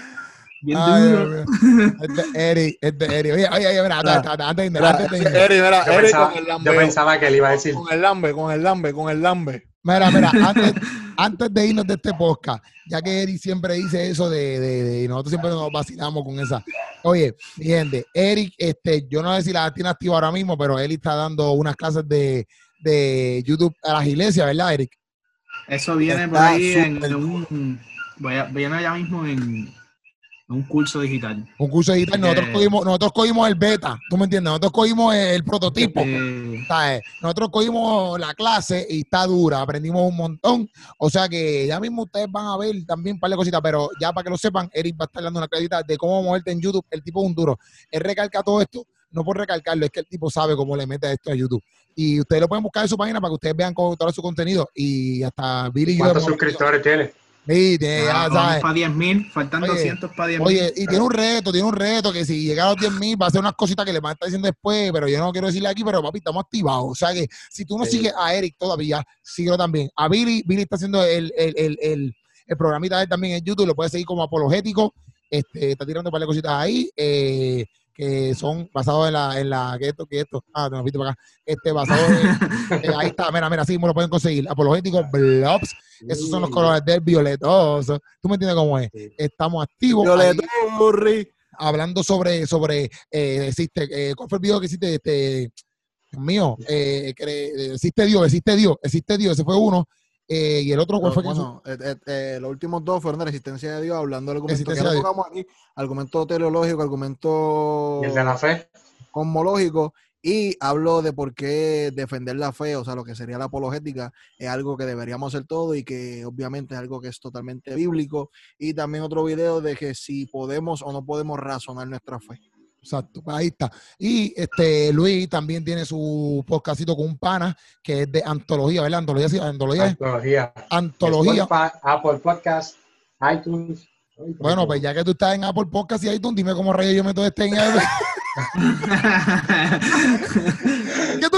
Bien Ay, duro. Es de Eri, es de Eri. Oye, oye, oye, mira, Mira, antes, de irme, Mira, antes de irme. Eri, mira, Yo Eri con el yo lambeo. pensaba que él iba a decir, Con el lambe, con el lambe, con el lambe. Mira, mira, antes, antes de irnos de este podcast, ya que Eric siempre dice eso de, de, de- nosotros siempre nos vacilamos con esa. Oye, gente, Eric, este, yo no sé si la tiene activa ahora mismo, pero él está dando unas clases de, de YouTube a las iglesias, ¿verdad, Eric? Eso viene por ahí en, en un. Voy a, viene allá mismo en un curso digital. Un curso digital. Nosotros Eh. cogimos, nosotros cogimos el beta, ¿tú me entiendes? Nosotros cogimos el prototipo. Eh, ¿sabes? Nosotros cogimos la clase y está dura, aprendimos un montón. O sea que ya mismo ustedes van a ver también un par de cositas, pero ya para que lo sepan, Eric va a estar dando una clasita de cómo moverte en YouTube. El tipo es un duro. Él recalca todo esto, no por recalcarlo, es que el tipo sabe cómo le mete esto a YouTube. Y ustedes lo pueden buscar en su página para que ustedes vean cómo- todo su contenido. Y hasta Billy y yo ¿cuántos suscriptores tiene? Sí, tiene, ya sabes. para 10.000, faltan Oye, 200 para 10.000. Oye, y tiene un reto, tiene un reto que si llega a los 10 mil va a hacer unas cositas que le van a estar diciendo después, pero yo no quiero decirle aquí, pero papi, estamos activados. O sea que si tú no Sí. sigues a Eric todavía, síguelo también. A Billy, Billy está haciendo el, el, el, el, el programita de él también en YouTube, lo puedes seguir como apologético. Este, está tirando un par de cositas ahí. eh, que son basados en la, en la, que esto, que esto, ah, te me fuiste para acá, este, basado en, eh, ahí está, mira, mira, así me lo pueden conseguir, apologético, blobs, esos son los colores del violetoso, tú me entiendes cómo es, Sí. estamos activos, ahí. Hablando sobre, sobre eh, existe, eh, ¿cuál fue el video que hiciste? Este, Dios mío, eh, eh, existe Dios, existe Dios, existe Dios, ese fue uno. Eh, y el otro, ¿cuál fue? Bueno, eh, eh, eh, los últimos dos fueron de la existencia de Dios, hablando del argumento que Existencia ya de Dios. tocamos aquí, argumento teleológico, argumento Y el de la fe. cosmológico, y hablo de por qué defender la fe, o sea, lo que sería la apologética, es algo que deberíamos hacer todo y que obviamente es algo que es totalmente bíblico. Y también otro video de que si podemos o no podemos razonar nuestra fe. Exacto, pues ahí está. Y este Luis también tiene su podcastito con un pana que es de antología, ¿verdad? Antología, sí, antología, Antología. antología. Spotify, Apple Podcast, iTunes. Bueno, pues ya que tú estás en Apple Podcast y iTunes, dime cómo rayos yo meto este en ¿Qué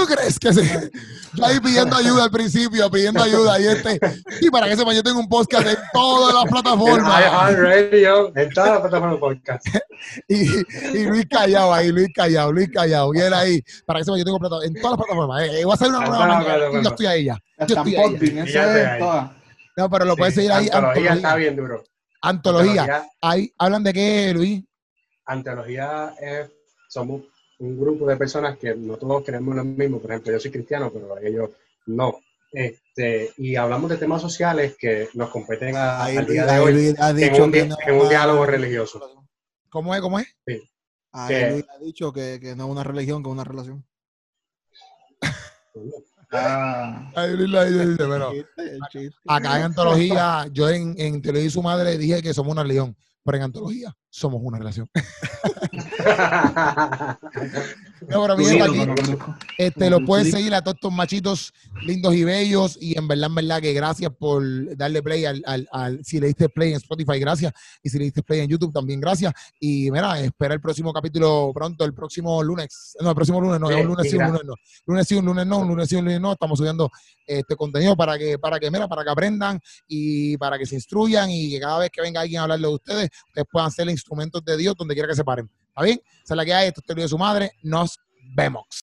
tú crees que se? Yo ahí pidiendo ayuda al principio, pidiendo ayuda y este. Y para que sepan, yo tengo un podcast en todas las En plataformas. iHeartRadio, en todas las plataformas podcast. Y, y Luis Callao ahí, Luis Callao, Luis Callao. Y él ahí, para que sepan, yo tengo plata- en todas las plataformas. Eh, eh, voy a hacer una En nueva yo plataformas. estoy ahí ya. Yo Está estoy en ahí. Ya. ahí. No, pero lo puedes Sí, seguir ahí. Antología está Antología. bien duro. Antología. Ahí hablan de qué, Luis. Antología es, somos un grupo de personas que no todos creemos lo mismo. Por ejemplo, yo soy cristiano, pero ellos no. Este, y hablamos de temas sociales que nos competen a- Ahí al día Luis- de ahí hoy en un, que di- no en un es diálogo religioso. ¿Cómo es? ¿Cómo es? Ahí que- Luis ha dicho que, que no es una religión, que es una relación. Ah, Ahí Luis lo dice, pero acá en antología, yo en, en Televisa y su madre dije que somos una león, pero en antología somos una relación. No, pero mi gente, aquí, este, lo di- seguir a todos estos machitos lindos y bellos y en verdad, en verdad que gracias por darle play al, al, al- si le diste play en Spotify, gracias, y si le diste play en YouTube también, gracias, y mira, espera el próximo capítulo pronto, el próximo lunes, no, el próximo lunes no, Sí, es un lunes y sí, un lunes no, lunes sí, un lunes no, un lunes sí, un lunes no, estamos subiendo este contenido para que, para que, mira, para que aprendan y para que se instruyan y que cada vez que venga alguien a hablarle de ustedes, ustedes puedan ser instrumentos de Dios donde quiera que se paren, ¿está bien? Esa es la que hay, esto es de su madre, nos vemos.